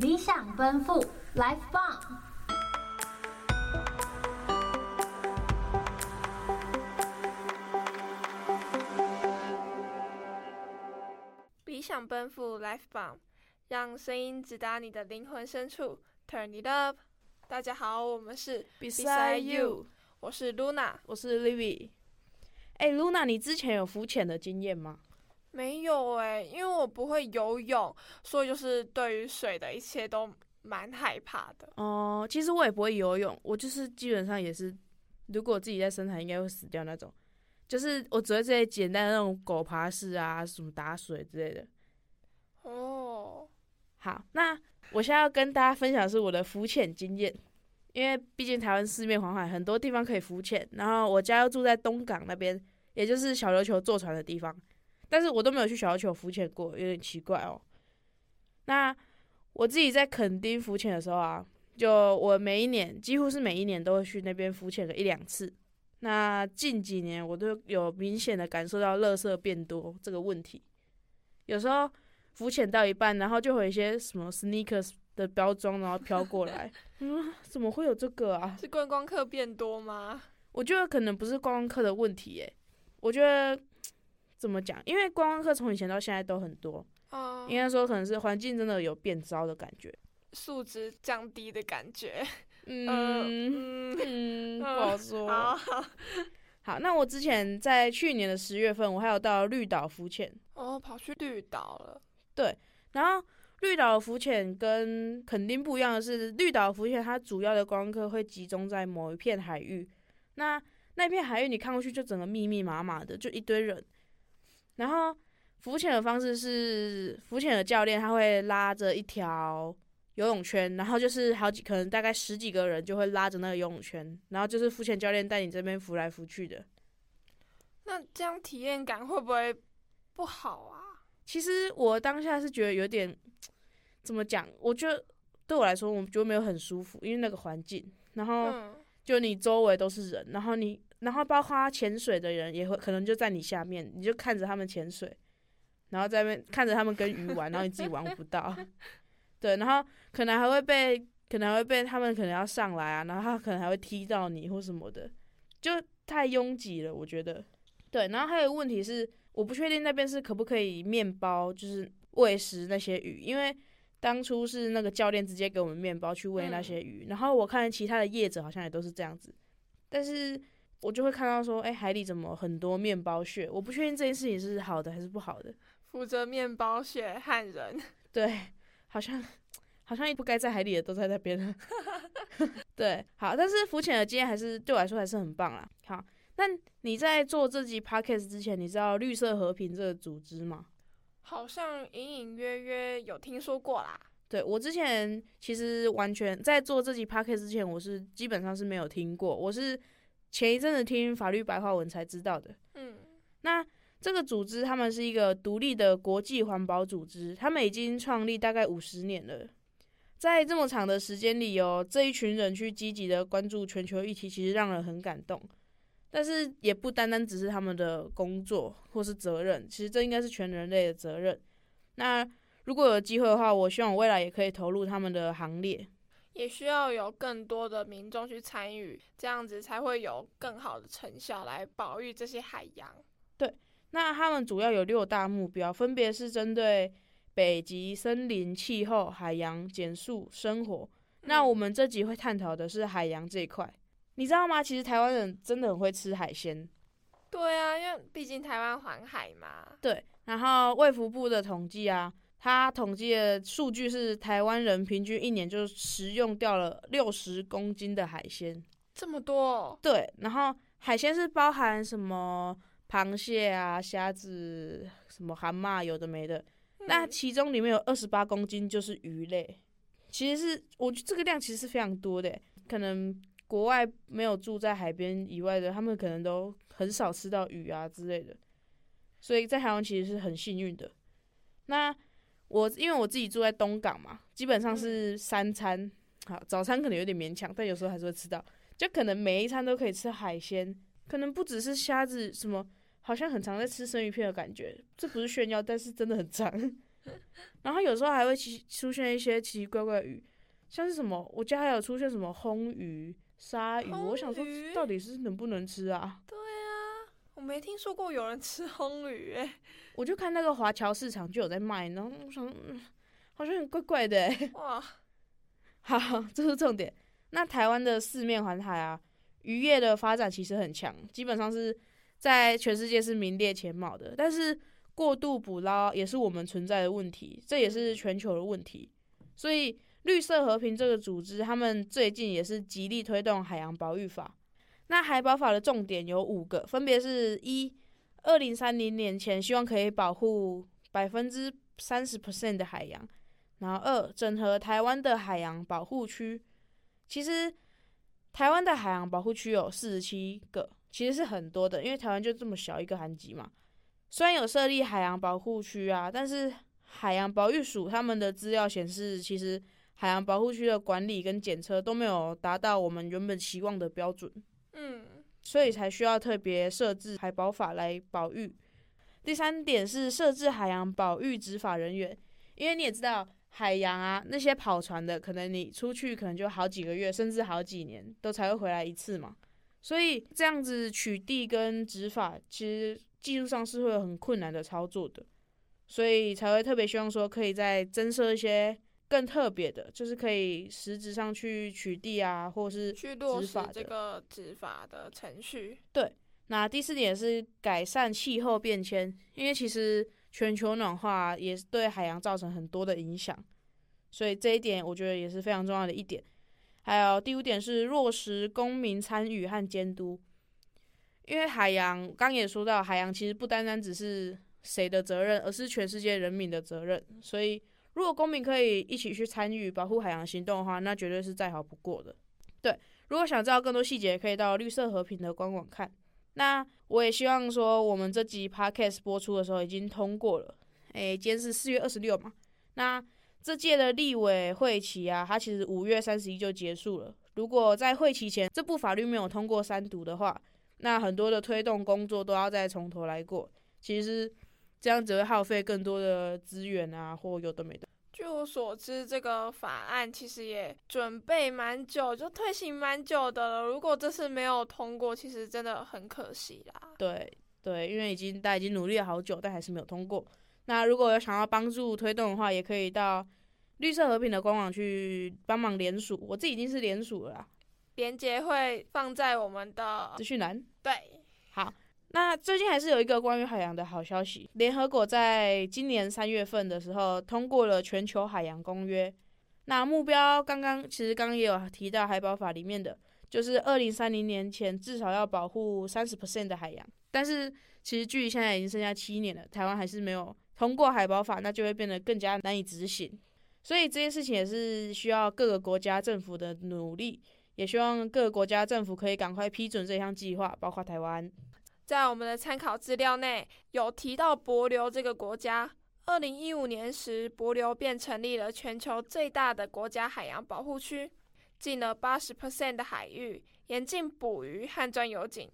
理想奔赴，Life Bomb！理想奔赴，Life Bomb，，让声音直达你的灵魂深处，Turn it up！大家好，我们是 Beside You，我是 Luna，我是 Livy。哎，Luna，你之前有浮潜的经验吗？没有哎，因为我不会游泳，所以就是对于水的一切都蛮害怕的。哦、呃，其实我也不会游泳，我就是基本上也是，如果我自己在深海，应该会死掉那种。就是我只会这些简单的那种狗爬式啊，什么打水之类的。哦，好，那我现在要跟大家分享的是我的浮潜经验，因为毕竟台湾四面环海，很多地方可以浮潜。然后我家又住在东港那边，也就是小琉球坐船的地方。但是我都没有去小琉球浮潜过，有点奇怪哦。那我自己在垦丁浮潜的时候啊，就我每一年几乎是每一年都会去那边浮潜个一两次。那近几年我都有明显的感受到垃圾变多这个问题。有时候浮潜到一半，然后就会有一些什么 sneakers 的标装，然后飘过来，嗯，怎么会有这个啊？是观光客变多吗？我觉得可能不是观光客的问题，诶，我觉得。怎么讲？因为观光客从以前到现在都很多，哦，应该说可能是环境真的有变糟的感觉，素质降低的感觉，嗯嗯，嗯，不好说。好好，好，那我之前在去年的十月份，我还有到绿岛浮潜，哦，跑去绿岛了。对，然后绿岛浮潜跟垦丁不一样的是，绿岛浮潜它主要的观光客会集中在某一片海域，那那片海域你看过去就整个密密麻麻的，就一堆人。然后浮潜的方式是，浮潜的教练他会拉着一条游泳圈，然后就是好几可能大概十几个人就会拉着那个游泳圈，然后就是浮潜教练带你这边浮来浮去的。那这样体验感会不会不好啊？其实我当下是觉得有点怎么讲？我觉得对我来说，我觉得没有很舒服，因为那个环境，然后就你周围都是人，然后你。然后包括潜水的人也会可能就在你下面，你就看着他们潜水，然后在那边看着他们跟鱼玩，然后你自己玩不到，对，然后可能还会被可能还会被他们可能要上来啊，然后他可能还会踢到你或什么的，就太拥挤了，我觉得。对，然后还有问题是，我不确定那边是可不可以面包，就是喂食那些鱼，因为当初是那个教练直接给我们面包去喂那些鱼，然后我看其他的业者好像也都是这样子，但是。我就会看到说，哎、欸，海里怎么很多面包屑？我不确定这件事情是好的还是不好的。负责面包屑汉人，对，好像好像不该在海里的都在那边。对，好，但是浮潜的经验还是对我来说还是很棒啦。好，那你在做这集 podcast 之前，你知道绿色和平这个组织吗？好像隐隐约约有听说过啦。对，我之前其实完全在做这集 podcast 之前，我是基本上是没有听过，我是。前一阵子听法律白话文才知道的。嗯，那这个组织他们是一个独立的国际环保组织，他们已经创立大概五十年了。在这么长的时间里哦，这一群人去积极的关注全球议题，其实让人很感动。但是也不单单只是他们的工作或是责任，其实这应该是全人类的责任。那如果有机会的话，我希望我未来也可以投入他们的行列。也需要有更多的民众去参与，这样子才会有更好的成效来保育这些海洋。对，那他们主要有六大目标，分别是针对北极、森林、气候、海洋、减速、生活。那我们这集会探讨的是海洋这一块，你知道吗？其实台湾人真的很会吃海鲜。对啊，因为毕竟台湾环海嘛。对，然后卫福部的统计啊。他统计的数据是，台湾人平均一年就食用掉了六十公斤的海鲜，这么多？对，然后海鲜是包含什么螃蟹啊、虾子、什么蛤蟆，有的没的。嗯、那其中里面有二十八公斤就是鱼类，其实是我觉得这个量其实是非常多的。可能国外没有住在海边以外的，他们可能都很少吃到鱼啊之类的，所以在台湾其实是很幸运的。那我因为我自己住在东港嘛，基本上是三餐，好，早餐可能有点勉强，但有时候还是会吃到，就可能每一餐都可以吃海鲜，可能不只是虾子，什么好像很常在吃生鱼片的感觉，这不是炫耀，但是真的很常。然后有时候还会奇出现一些奇奇怪怪的鱼，像是什么，我家还有出现什么红鱼、鲨鱼，我想说到底是能不能吃啊？对啊，我没听说过有人吃红鱼哎。我就看那个华侨市场就有在卖，然后我想，好像很怪怪的哎。哇，好，这是重点。那台湾的四面环海啊，渔业的发展其实很强，基本上是在全世界是名列前茅的。但是过度捕捞也是我们存在的问题，这也是全球的问题。所以绿色和平这个组织，他们最近也是极力推动海洋保育法。那海保法的重点有五个，分别是一，二零三零年前希望可以保护百分之三十 percent 的海洋，然后二，整合台湾的海洋保护区。其实，台湾的海洋保护区有四十七个，其实是很多的，因为台湾就这么小一个韩籍嘛。虽然有设立海洋保护区啊，但是海洋保育署他们的资料显示，其实海洋保护区的管理跟检测都没有达到我们原本期望的标准。嗯，所以才需要特别设置海保法来保育。第三点是设置海洋保育执法人员，因为你也知道。海洋啊，那些跑船的，可能你出去可能就好几个月，甚至好几年都才会回来一次嘛。所以这样子取缔跟执法，其实技术上是会有很困难的操作的。所以才会特别希望说，可以再增设一些更特别的，就是可以实质上去取缔啊，或是去落实这个执法的程序。对，那第四点是改善气候变迁，因为其实。全球暖化也是对海洋造成很多的影响，所以这一点我觉得也是非常重要的一点。还有第五点是落实公民参与和监督，因为海洋刚也说到，海洋其实不单单只是谁的责任，而是全世界人民的责任。所以如果公民可以一起去参与保护海洋行动的话，那绝对是再好不过的。对，如果想知道更多细节，可以到绿色和平的官网看。那我也希望说，我们这集 podcast 播出的时候已经通过了。诶，今天是四月二十六嘛。那这届的立委会期啊，它其实五月三十一就结束了。如果在会期前这部法律没有通过三读的话，那很多的推动工作都要再从头来过。其实这样只会耗费更多的资源啊，或有的没的。据我所知，这个法案其实也准备蛮久，就推行蛮久的了。如果这次没有通过，其实真的很可惜啦。对对，因为已经大家已经努力了好久，但还是没有通过。那如果有想要帮助推动的话，也可以到绿色和平的官网去帮忙联署。我自己已经是联署了啦，连接会放在我们的资讯栏。对，好。那最近还是有一个关于海洋的好消息，联合国在今年三月份的时候通过了全球海洋公约。那目标刚刚其实刚刚也有提到海保法里面的，就是二零三零年前至少要保护三十 percent 的海洋。但是其实距离现在已经剩下七年了，台湾还是没有通过海保法，那就会变得更加难以执行。所以这件事情也是需要各个国家政府的努力，也希望各个国家政府可以赶快批准这项计划，包括台湾。在我们的参考资料内有提到帛琉这个国家，二零一五年时，帛琉便成立了全球最大的国家海洋保护区，禁了八十 percent 的海域，严禁捕鱼和钻油井。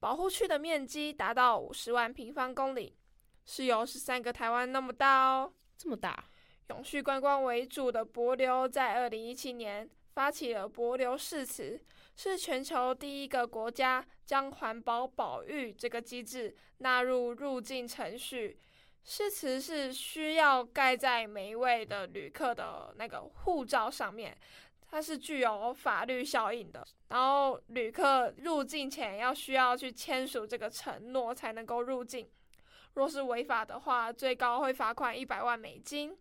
保护区的面积达到五十万平方公里，是由十三个台湾那么大哦，这么大。永续观光为主的帛琉，在二零一七年发起了帛琉誓词。是全球第一个国家将环保保育这个机制纳入入境程序。誓词是需要盖在每一位的旅客的那个护照上面，它是具有法律效应的。然后旅客入境前要需要去签署这个承诺才能够入境。若是违法的话，最高会罚款一百万美金。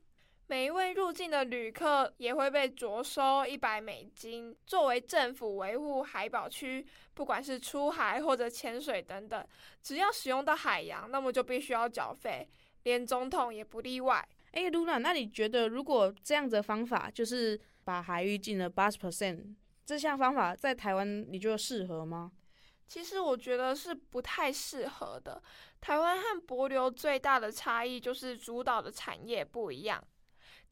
每一位入境的旅客也会被着收一百美金，作为政府维护海保区，不管是出海或者潜水等等，只要使用到海洋，那么就必须要缴费，连总统也不例外。哎，露娜，那你觉得如果这样子的方法，就是把海域禁了八十 percent，这项方法在台湾你觉得适合吗？其实我觉得是不太适合的。台湾和帛琉最大的差异就是主导的产业不一样。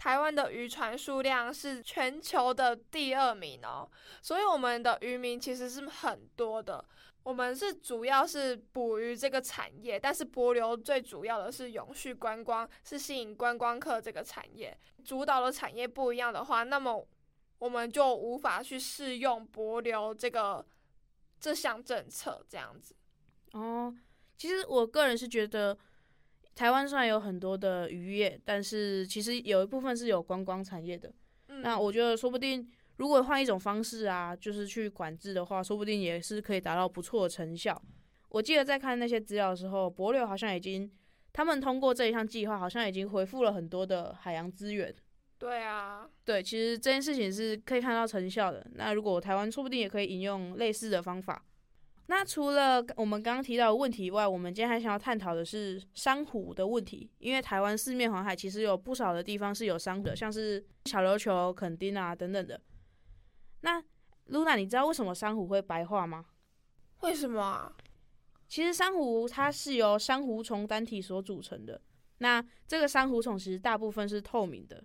台湾的渔船数量是全球的第二名哦，所以我们的渔民其实是很多的。我们是主要是捕鱼这个产业，但是帛流最主要的是永续观光，是吸引观光客这个产业。主导的产业不一样的话，那么我们就无法去适用帛流这个这项政策这样子。哦，其实我个人是觉得。台湾虽然有很多的渔业，但是其实有一部分是有观光产业的。嗯。那我觉得说不定，如果换一种方式啊，就是去管制的话，说不定也是可以达到不错的成效。我记得在看那些资料的时候，帛琉好像已经，他们通过这一项计划，好像已经回复了很多的海洋资源。对啊，对，其实这件事情是可以看到成效的。那如果台湾说不定也可以引用类似的方法。那除了我们刚刚提到的问题以外，我们今天还想要探讨的是珊瑚的问题。因为台湾四面环海，其实有不少的地方是有珊瑚的，像是小琉球、垦丁啊等等的。那露娜，你知道为什么珊瑚会白化吗？为什么啊？其实珊瑚它是由珊瑚虫单体所组成的。那这个珊瑚虫其实大部分是透明的，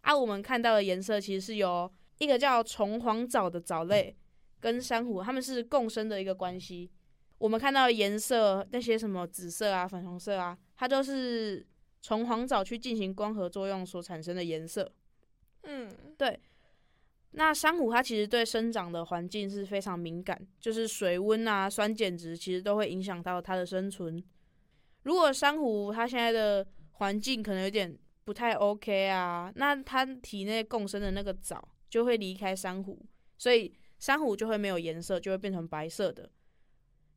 而、啊、我们看到的颜色其实是由一个叫虫黄藻的藻类。跟珊瑚，它们是共生的一个关系。我们看到的颜色，那些什么紫色啊、粉红色啊，它都是从黄藻去进行光合作用所产生的颜色。嗯，对。那珊瑚它其实对生长的环境是非常敏感，就是水温啊、酸碱值，其实都会影响到它的生存。如果珊瑚它现在的环境可能有点不太 OK 啊，那它体内共生的那个藻就会离开珊瑚，所以。珊瑚就会没有颜色，就会变成白色的。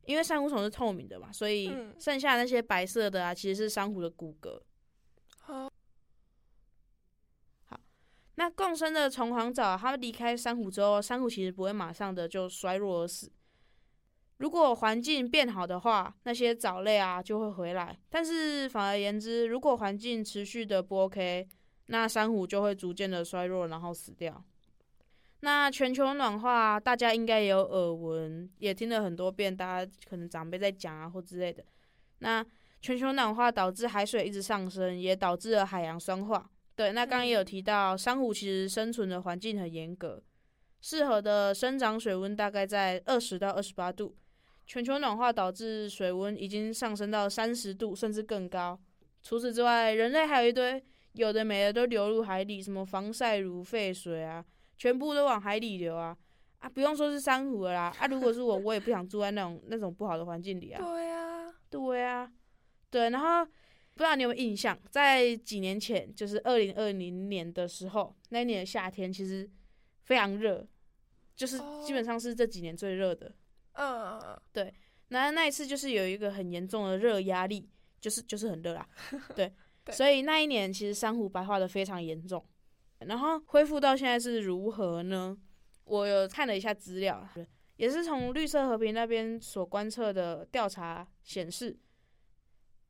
因为珊瑚虫是透明的嘛，所以剩下那些白色的啊，其实是珊瑚的骨骼。好，好，那共生的虫黄藻，它们离开珊瑚之后，珊瑚其实不会马上的就衰弱而死。如果环境变好的话，那些藻类啊就会回来。但是反而言之，如果环境持续的不 OK，那珊瑚就会逐渐的衰弱，然后死掉。那全球暖化，大家应该也有耳闻，也听了很多遍，大家可能长辈在讲啊或之类的。那全球暖化导致海水一直上升，也导致了海洋酸化。对，那刚刚也有提到，珊瑚其实生存的环境很严格，适合的生长水温大概在二十到二十八度。全球暖化导致水温已经上升到三十度甚至更高。除此之外，人类还有一堆有的没的都流入海里，什么防晒乳、废水啊。全部都往海里流啊！啊，不用说是珊瑚了啦！啊，如果是我，我也不想住在那种那种不好的环境里啊。对啊，对啊，对。然后不知道你有没有印象，在几年前，就是二零二零年的时候，那一年的夏天其实非常热，就是基本上是这几年最热的。嗯嗯。对，那那一次就是有一个很严重的热压力，就是就是很热啦。对，对。所以那一年其实珊瑚白化的非常严重。然后恢复到现在是如何呢？我有看了一下资料，也是从绿色和平那边所观测的调查显示，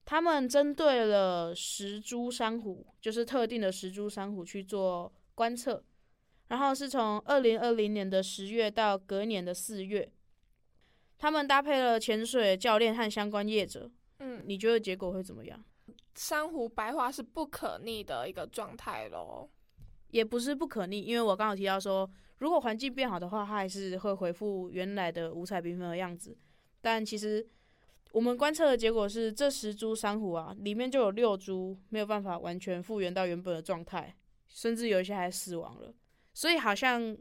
他们针对了石株珊瑚，就是特定的石株珊瑚去做观测，然后是从二零二零年的十月到隔年的四月，他们搭配了潜水教练和相关业者。嗯，你觉得结果会怎么样？珊瑚白化是不可逆的一个状态喽。也不是不可逆，因为我刚刚提到说，如果环境变好的话，它还是会恢复原来的五彩缤纷的样子。但其实我们观测的结果是，这十株珊瑚啊，里面就有六株没有办法完全复原到原本的状态，甚至有一些还死亡了。所以好像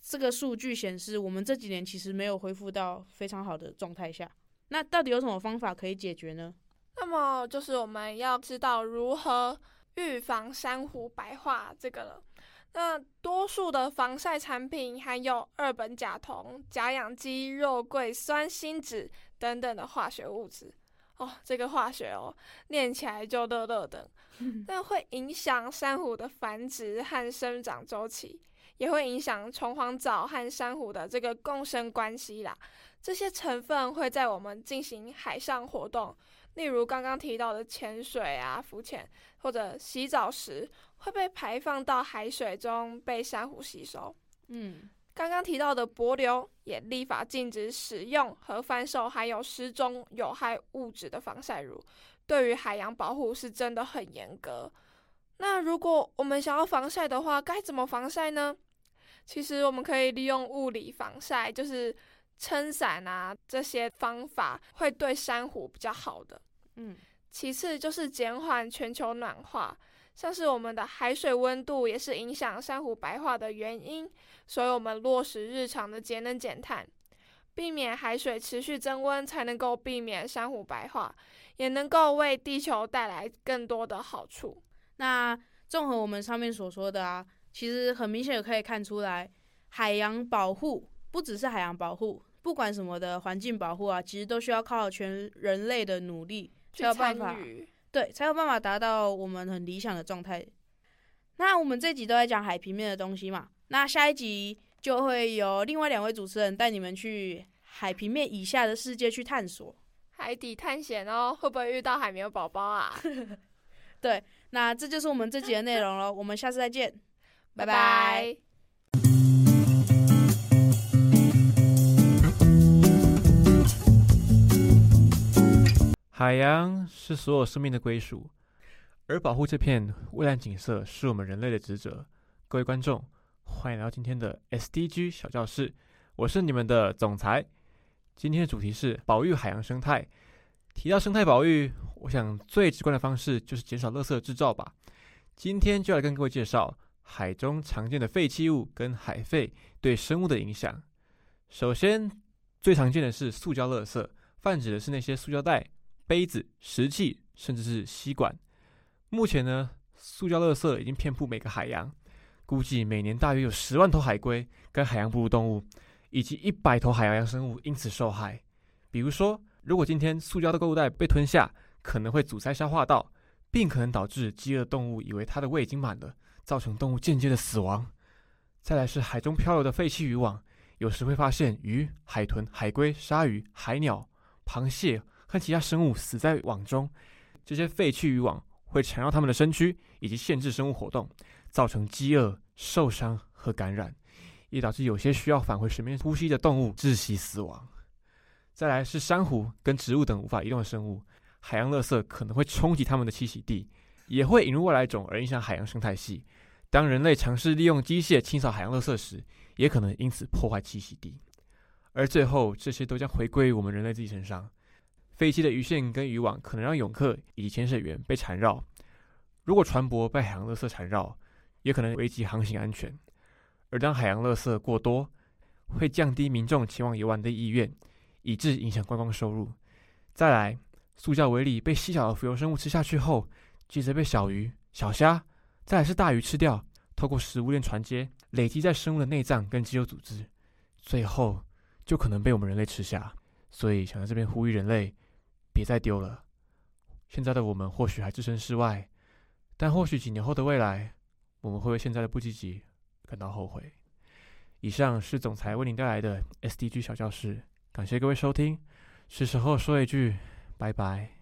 这个数据显示，我们这几年其实没有恢复到非常好的状态下。那到底有什么方法可以解决呢？那么就是我们要知道如何预防珊瑚白化这个了。那多数的防晒产品含有二苯甲酮、甲氧基肉桂酸锌酯等等的化学物质。哦，这个化学哦，念起来就乐乐的。那会影响珊瑚的繁殖和生长周期，也会影响虫黄藻和珊瑚的这个共生关系啦。这些成分会在我们进行海上活动，例如刚刚提到的潜水啊、浮潜或者洗澡时。会被排放到海水中，被珊瑚吸收。嗯，刚刚提到的帛琉也立法禁止使用和贩售含有十种有害物质的防晒乳，对于海洋保护是真的很严格。那如果我们想要防晒的话，该怎么防晒呢？其实我们可以利用物理防晒，就是撑伞啊这些方法会对珊瑚比较好的。嗯，其次就是减缓全球暖化，像是我们的海水温度也是影响珊瑚白化的原因，所以我们落实日常的节能减碳，避免海水持续增温，才能够避免珊瑚白化，也能够为地球带来更多的好处。那综合我们上面所说的啊，其实很明显也可以看出来，海洋保护不只是海洋保护，不管什么的环境保护啊，其实都需要靠全人类的努力才有办法，对，才有办法达到我们很理想的状态。那我们这集都在讲海平面的东西嘛，那下一集就会有另外两位主持人带你们去海平面以下的世界去探索，海底探险哦，会不会遇到海绵宝宝啊？对。那这就是我们这集的内容了，我们下次再见，拜拜。海洋是所有生命的归属，而保护这片蔚蓝景色是我们人类的职责。各位观众，欢迎来到今天的 SDG 小教室，我是你们的总裁。今天的主题是保育海洋生态。提到生态保育，我想最直观的方式就是减少垃圾制造吧。今天就来跟各位介绍海中常见的废弃物跟海废对生物的影响。首先，最常见的是塑胶垃圾，泛指的是那些塑胶袋、杯子、食器，甚至是吸管。目前呢，塑胶垃圾已经遍布每个海洋，估计每年大约有十万头海龟跟海洋哺乳动物，以及一百头海洋生物因此受害。比如说，如果今天塑胶的购物袋被吞下，可能会阻塞消化道，并可能导致饥饿动物以为它的胃已经满了，造成动物间接的死亡。再来是海中漂流的废弃渔网，有时会发现鱼、海豚、海龟、鲨鱼、海鸟、螃蟹和其他生物死在网中。这些废弃渔网会缠绕它们的身躯，以及限制生物活动，造成饥饿、受伤和感染，也导致有些需要返回水面呼吸的动物窒息死亡。再来是珊瑚跟植物等无法移动的生物，海洋垃圾可能会冲击它们的栖息地，也会引入外来种而影响海洋生态系。当人类尝试利用机械清扫海洋垃圾时，也可能因此破坏栖息地。而最后，这些都将回归于我们人类自己身上。飞机的鱼线跟渔网可能让泳客以及潜水员被缠绕，如果船舶被海洋垃圾缠绕，也可能危及航行安全。而当海洋垃圾过多，会降低民众前往游玩的意愿。以致影响观光收入。再来，塑胶微粒被细小的浮游生物吃下去后，接着被小鱼、小虾，再来是大鱼吃掉，透过食物链传接，累积在生物的内脏跟肌肉组织，最后就可能被我们人类吃下。所以，想在这边呼吁人类，别再丢了。现在的我们或许还置身事外，但或许几年后的未来，我们会为现在的不积极感到后悔。以上是总裁为您带来的 SDG 小教室。感谢各位收听，是时候说一句拜拜。